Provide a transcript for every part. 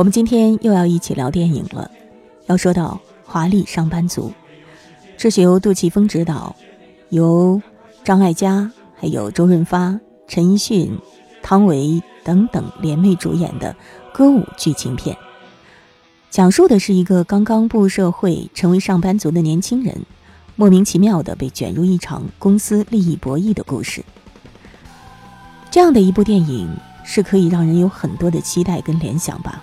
我们今天又要一起聊电影了，要说到《华丽上班族》，这是由杜琪峰执导，由张艾嘉、还有周润发、陈奕迅、汤唯等等联袂主演的歌舞剧情片，讲述的是一个刚刚步入社会、成为上班族的年轻人，莫名其妙的被卷入一场公司利益博弈的故事。这样的一部电影是可以让人有很多的期待跟联想吧。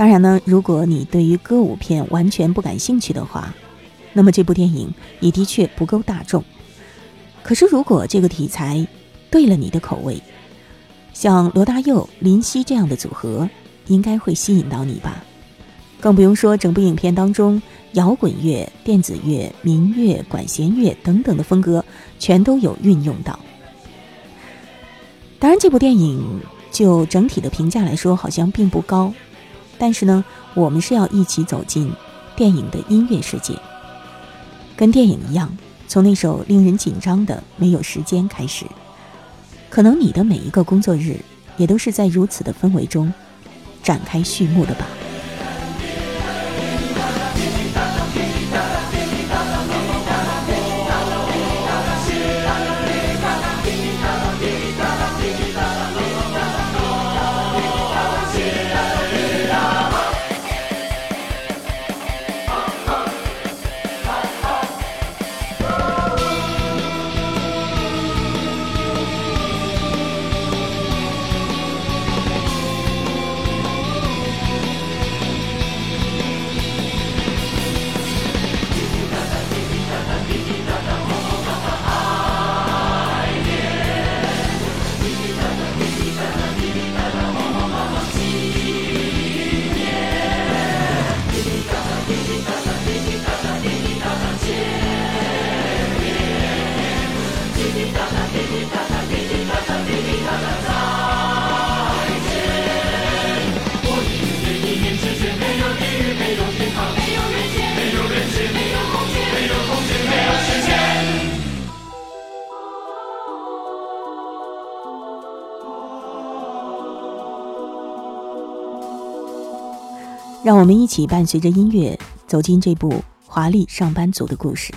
当然呢，如果你对于歌舞片完全不感兴趣的话，那么这部电影也的确不够大众。可是如果这个题材对了你的口味，像罗大佑、林夕这样的组合，应该会吸引到你吧。更不用说整部影片当中，摇滚乐、电子乐、民乐、管弦乐等等的风格全都有运用到。当然，这部电影就整体的评价来说，好像并不高。但是呢，我们是要一起走进电影的音乐世界，跟电影一样，从那首令人紧张的《没有时间》开始，可能你的每一个工作日也都是在如此的氛围中展开序幕的吧。让我们一起伴随着音乐走进这部华丽上班族的故事。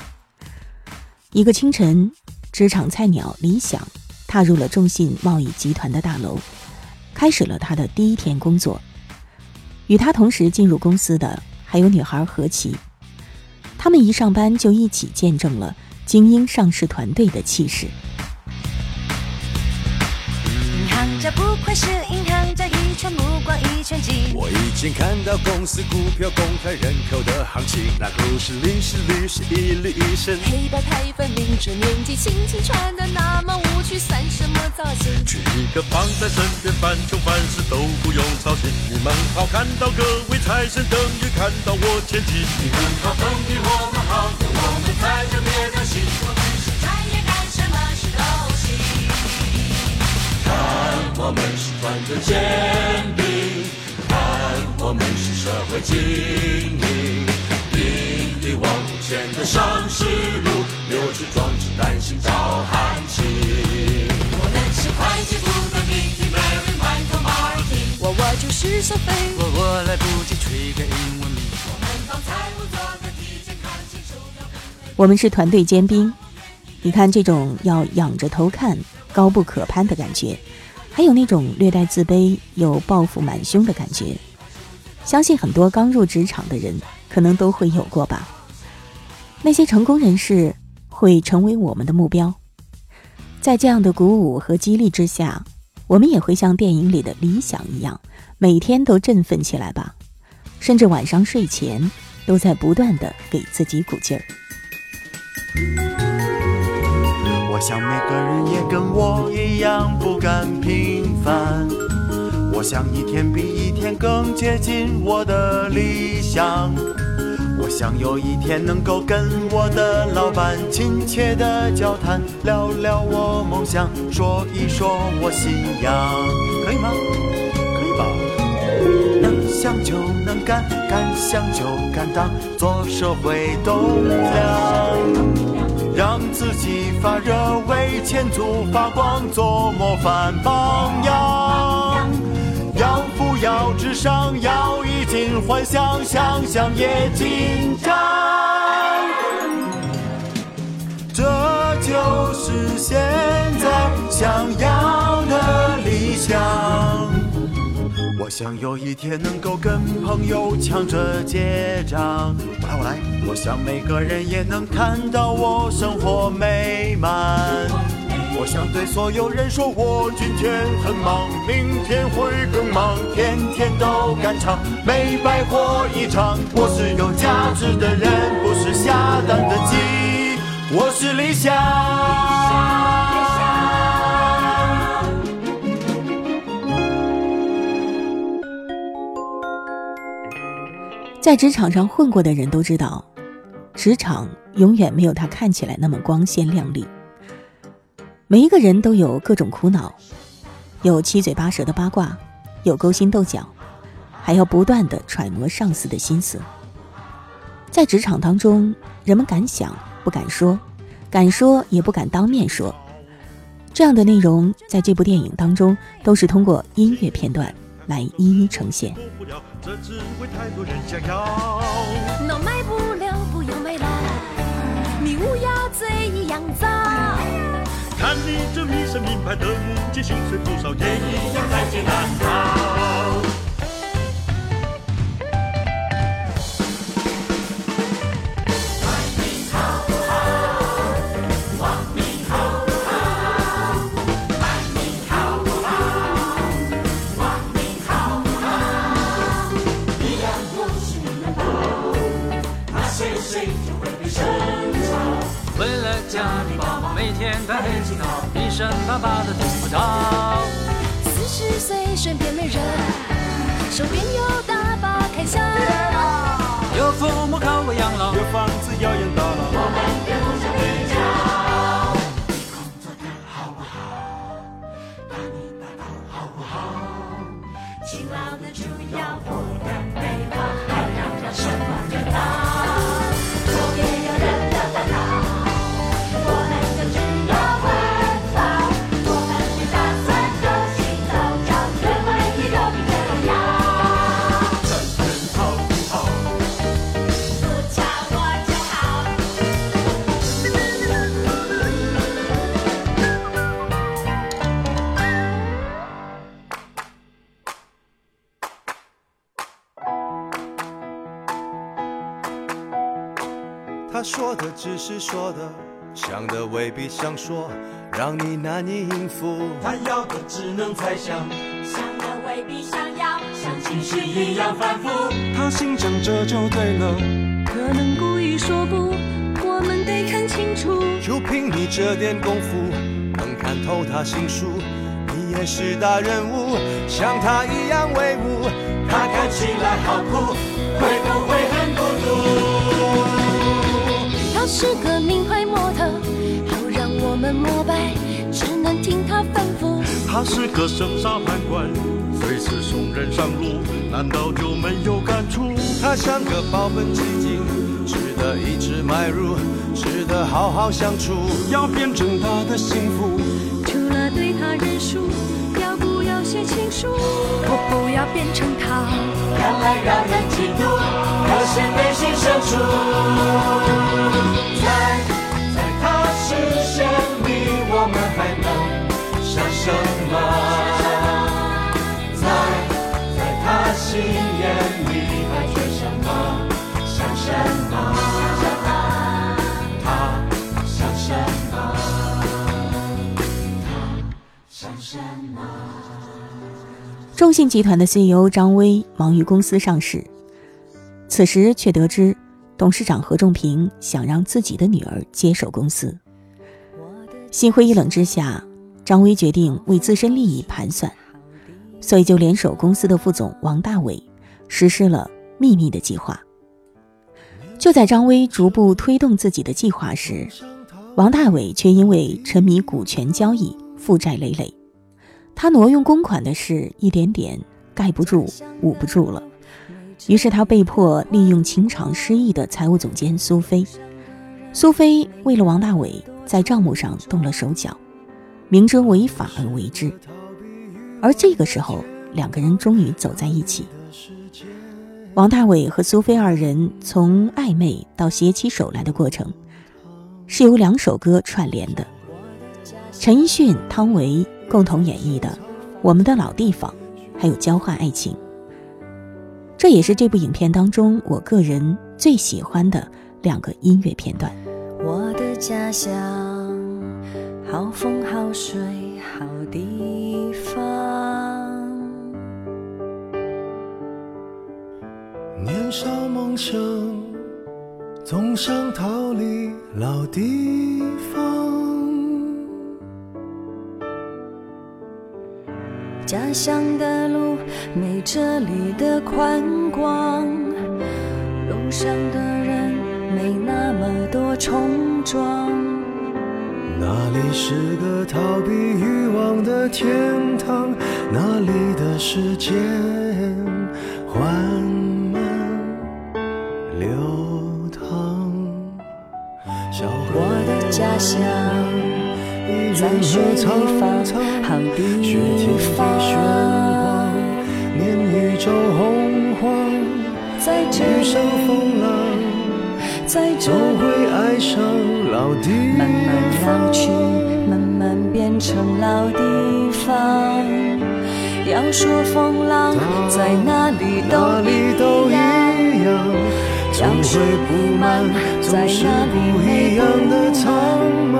一个清晨，职场菜鸟李想踏入了中信贸易集团的大楼，开始了他的第一天工作。与他同时进入公司的还有女孩何琪，他们一上班就一起见证了精英上市团队的气势。这不愧是银行家，一圈我已经看到公司股票公开人口的行情，那故事律是律师一律一审。黑白太分明，这年纪轻轻穿的那么无趣，算什么造型？娶一个放在身边，凡穷凡事都不用操心。你们好，看到各位财神，等于看到我前进。你们好，等于我们好，我们在这别担心。我们是团队坚定，看我们是我们是社会精英，引领往前的上市路，留住壮志，担心照汗青。我们是会计部的 Mickey Mary Michael Martin，我我就是小飞，我我来不及吹个英文名。我们帮财务做个体检，看清楚。我们是团队尖兵，你看这种要仰着头看、高不可攀的感觉。还有那种略带自卑又抱负满胸的感觉，相信很多刚入职场的人可能都会有过吧。那些成功人士会成为我们的目标，在这样的鼓舞和激励之下，我们也会像电影里的理想一样，每天都振奋起来吧，甚至晚上睡前都在不断的给自己鼓劲儿。我想每个人也跟我一样不甘平凡。我想一天比一天更接近我的理想。我想有一天能够跟我的老板亲切的交谈，聊聊我梦想，说一说我信仰，可以吗？可以吧？能想就能干，敢想就敢当，做社会栋梁。让自己发热，为前途发光，做模范榜样。要富要智商，要衣锦还乡，想想也紧张。这就是现在想要的理想。我想有一天能够跟朋友抢着结账，我来我来。我想每个人也能看到我生活美满。我想对所有人说，我今天很忙，明天会更忙，天天都赶场，没白活一场。我是有价值的人，不是下蛋的鸡，我是理想。在职场上混过的人都知道，职场永远没有他看起来那么光鲜亮丽。每一个人都有各种苦恼，有七嘴八舌的八卦，有勾心斗角，还要不断的揣摩上司的心思。在职场当中，人们敢想不敢说，敢说也不敢当面说。这样的内容在这部电影当中都是通过音乐片段来一一呈现。不了，不要买了，你乌鸦嘴一样脏。看你这一身名牌的母亲，薪水多少也一样在劫难逃。带起脑，一身巴巴的听不到。四十岁身边没人，手边有大把开销。有父母靠我养老，有房子要养到老。我们别互相比较。你工作的好不好？把你打倒好不好？勤劳的主要只是说的，想的未必想说，让你难以应付。他要的只能猜想，想的未必想要，像情绪一样反复。他心想这就对了，可能故意说不，我们得看清楚。就凭你这点功夫，能看透他心术，你也是大人物，像他一样威武。他看起来好酷，会不会很孤独？他是个名牌模特，好让我们膜拜，只能听他吩咐。他是个生杀判官，随时送人上路，难道就没有感触？他像个保本基金，值得一直买入，值得好好相处。要变成他的幸福，除了对他认输，要不要写情书？我不要变成他，看来让人嫉妒，可是内心深处。中信集团的 CEO 张威忙于公司上市，此时却得知董事长何仲平想让自己的女儿接手公司。心灰意冷之下，张威决定为自身利益盘算，所以就联手公司的副总王大伟，实施了秘密的计划。就在张威逐步推动自己的计划时，王大伟却因为沉迷股权交易，负债累累。他挪用公款的事一点点盖不住、捂不住了，于是他被迫利用情场失意的财务总监苏菲。苏菲为了王大伟在账目上动了手脚，明知违法而为之。而这个时候，两个人终于走在一起。王大伟和苏菲二人从暧昧到携起手来的过程，是由两首歌串联的。陈奕迅、汤唯共同演绎的《我们的老地方》，还有《交换爱情》，这也是这部影片当中我个人最喜欢的两个音乐片段。我的家乡，好风好水好地方。年少梦想，总想逃离老地方。家乡的路没这里的宽广，路上的人没那么多冲撞。那里是个逃避欲望的天堂，那里的时间缓慢流淌。小河我的家乡在雪地方好，地方，念宇宙洪荒，在这遇上，风浪。在这总会，爱上老地方慢慢老去，慢慢变成老地方。要说风浪在哪里哪都里都一样，一样，总会不满，总是不一样的苍茫。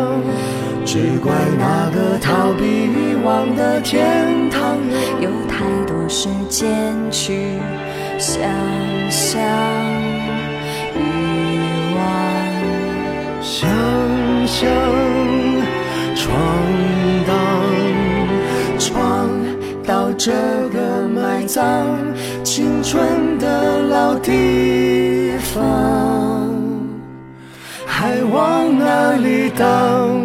只怪那个逃避欲望的天堂，有太多时间去想象遗忘。想象闯荡，闯到这个埋葬青春的老地方，还往哪里荡？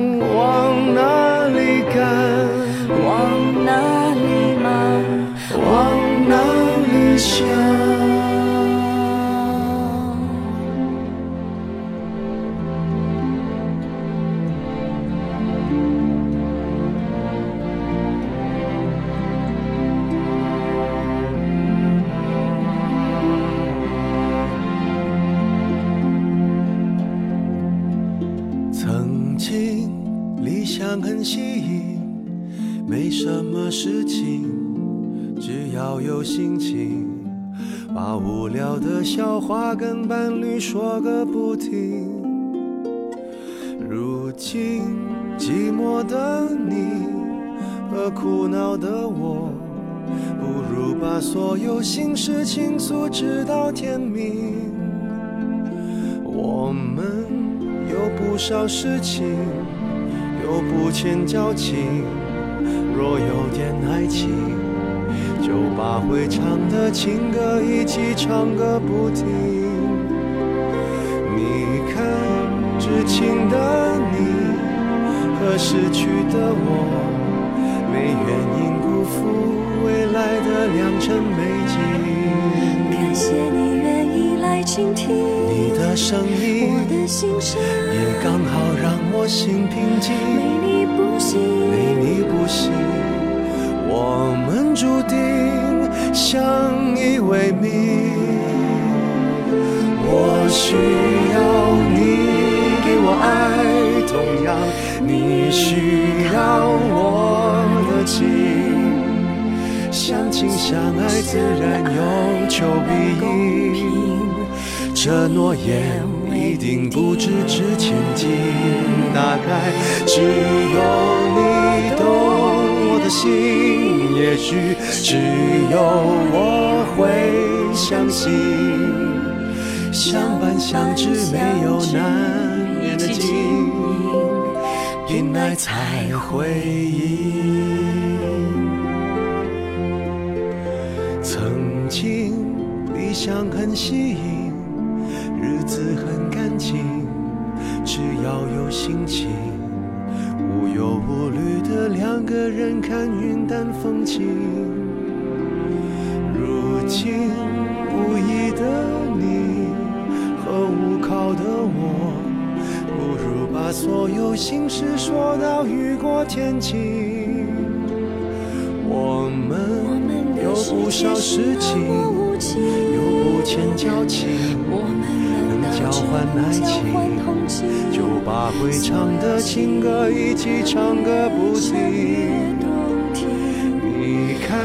理想很吸引，没什么事情，只要有心情，把无聊的笑话跟伴侣说个不停。如今寂寞的你和苦恼的我，不如把所有心事倾诉，直到天明。我们有不少事情，有不欠交情。若有点爱情，就把会唱的情歌一起唱个不停。你看，知情的你和失去的我，没原因辜负未来的良辰美景。感谢你愿意来倾听你的声音我的心声，也刚好让我心平静。没你不行。没你不行，我们注定相依为命。我需要你给我爱，同样你需要我。相亲相爱自然有求必应，这诺言一定不止值千金。大概只有你懂我的心，也许只有我会相信。相伴相知没有难言的经，凭爱才会赢。吸引，日子很干净，只要有心情，无忧无虑的两个人看云淡风轻。如今无依的你和无靠的我，不如把所有心事说到雨过天晴。我们有不少事情，有不欠交情，能交换爱情，就把会唱的情歌一起唱个不停。你看，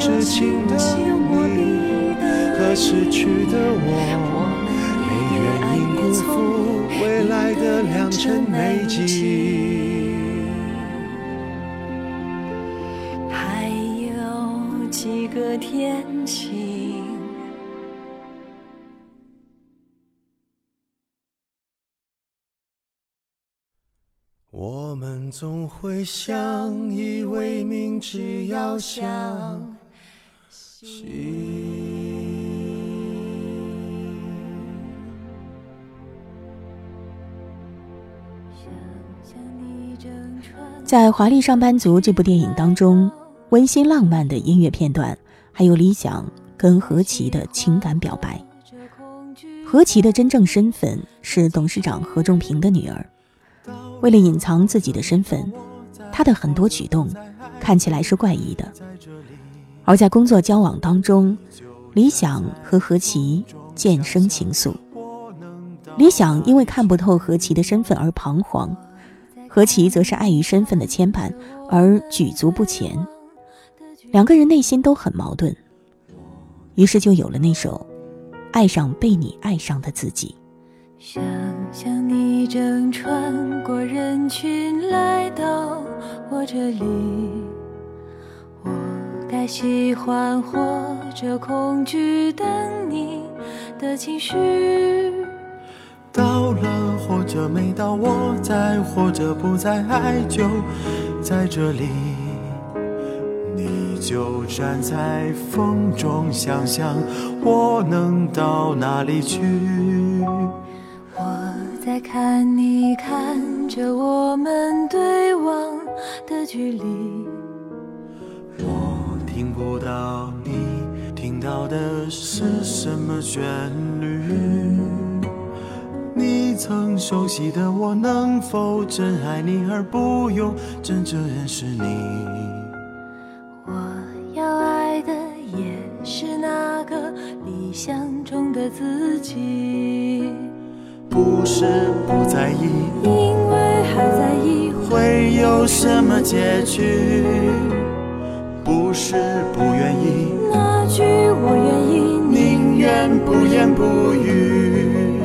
痴情的你和失去的我，没原因辜负未来的良辰美景。总会相依为命，只要相信在《华丽上班族》这部电影当中，温馨浪漫的音乐片段，还有李想跟何琪的情感表白。何琪的真正身份是董事长何仲平的女儿。为了隐藏自己的身份，他的很多举动看起来是怪异的。而在工作交往当中，李想和何琪渐生情愫。李想因为看不透何琪的身份而彷徨。何琪则是碍于身份的牵绊而举足不前，两个人内心都很矛盾，于是就有了那首《爱上被你爱上的自己》。想象你正穿过人群来到我这里，我该喜欢或者恐惧等你的情绪。到了或者没到，我在或者不在，爱就在这里。你就站在风中，想想我能到哪里去。我在看你看着我们对望的距离。我听不到你听到的是什么旋律。你曾熟悉的我，能否真爱你而不用真正认识你？我要爱的也是那个理想中的自己，不是不在意，因为还在意会有什么结局？不是不愿意，那句我愿意，宁愿不言不语。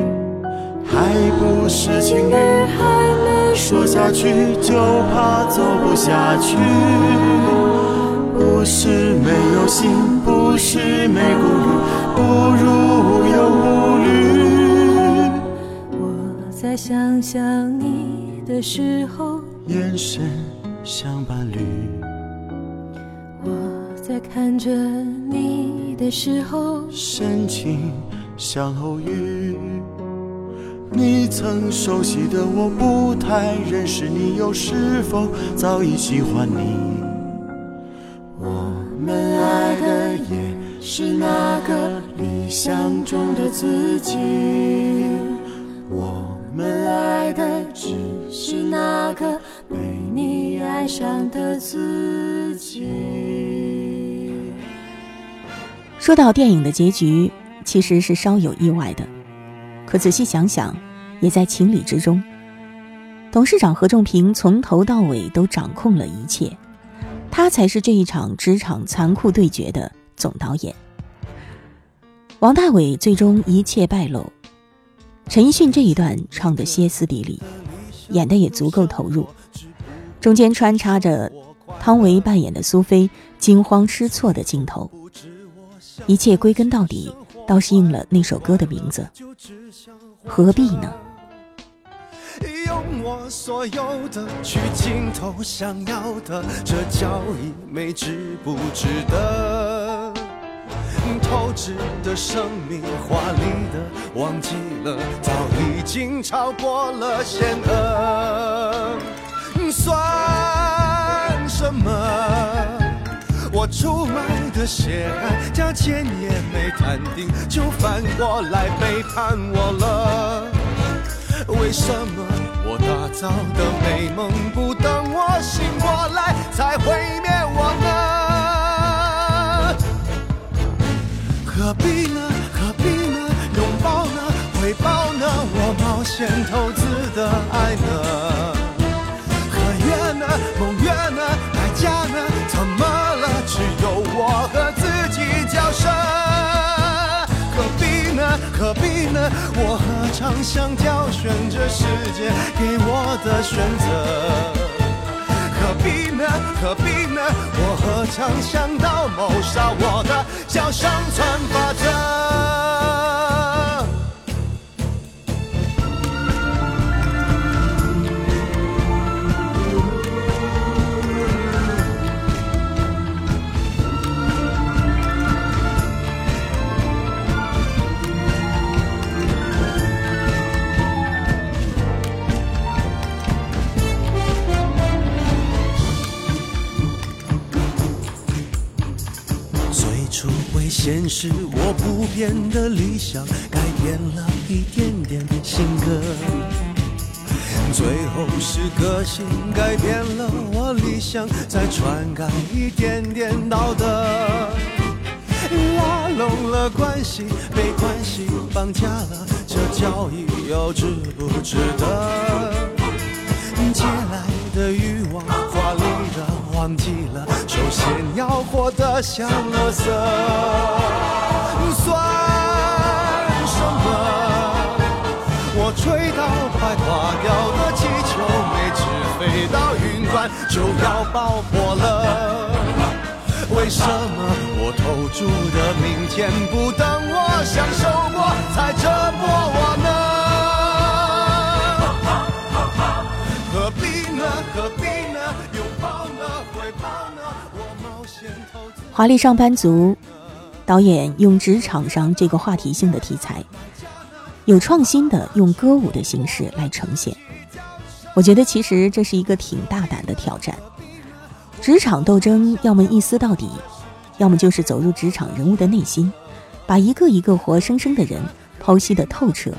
还不是情侣，说下去就怕走不下去。不是没有心，不是没顾虑，不如无忧无虑。我在想象你的时候，眼神像伴侣。我在看着你的时候，深情像偶遇。你曾熟悉的我，不太认识你，又是否早已喜欢你？我们爱的也是那个理想中的自己，我们爱的只是那个被你爱上的自己。说到电影的结局，其实是稍有意外的。可仔细想想，也在情理之中。董事长何仲平从头到尾都掌控了一切，他才是这一场职场残酷对决的总导演。王大伟最终一切败露，陈奕迅这一段唱得歇斯底里，演的也足够投入，中间穿插着汤唯扮演的苏菲惊慌失措的镜头，一切归根到底。倒是应了那首歌的名字，何必呢？用我所有的去尽头想要的，这叫一枚值不值得？透支的生命，华丽的忘记了，早已经超过了限额，算什么？我出卖的血汗，价钱也没谈定，就反过来背叛我了。为什么我打造的美梦，不等我醒过来才毁灭我呢？何必呢？何必呢？拥抱呢？回报呢？我冒险投资的爱呢？合约呢？盟约呢？代价呢？怎么了？只有我和自己较真。何必呢？何必呢？我何尝想挑选这世界给我的选择？何必呢？何必呢？何曾想到谋杀我的叫生存法则？现实我不变的理想，改变了一点点性格。最后是个性改变了我理想，再篡改一点点道德。拉拢了关系，被关系绑架了，这交易又值不值得？借来的欲望，华丽的忘记了，首先要活得像垃圾，算什么？我吹到快垮掉的气球，没纸飞到云端就要爆破了。为什么我投注的明天不等我享受过才折磨我呢？何必呢？何必华丽上班族导演用职场上这个话题性的题材，有创新的用歌舞的形式来呈现。我觉得其实这是一个挺大胆的挑战。职场斗争要么一撕到底，要么就是走入职场人物的内心，把一个一个活生生的人剖析的透彻，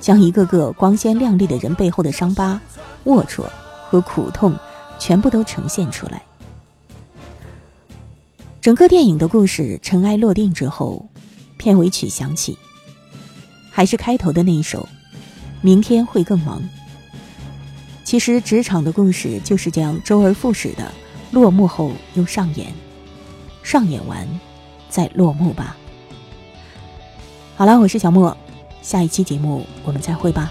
将一个个光鲜亮丽的人背后的伤疤、龌龊和苦痛全部都呈现出来。整个电影的故事尘埃落定之后，片尾曲响起，还是开头的那一首《明天会更忙》。其实职场的故事就是这样周而复始的落幕后又上演，上演完再落幕吧。好了，我是小莫，下一期节目我们再会吧。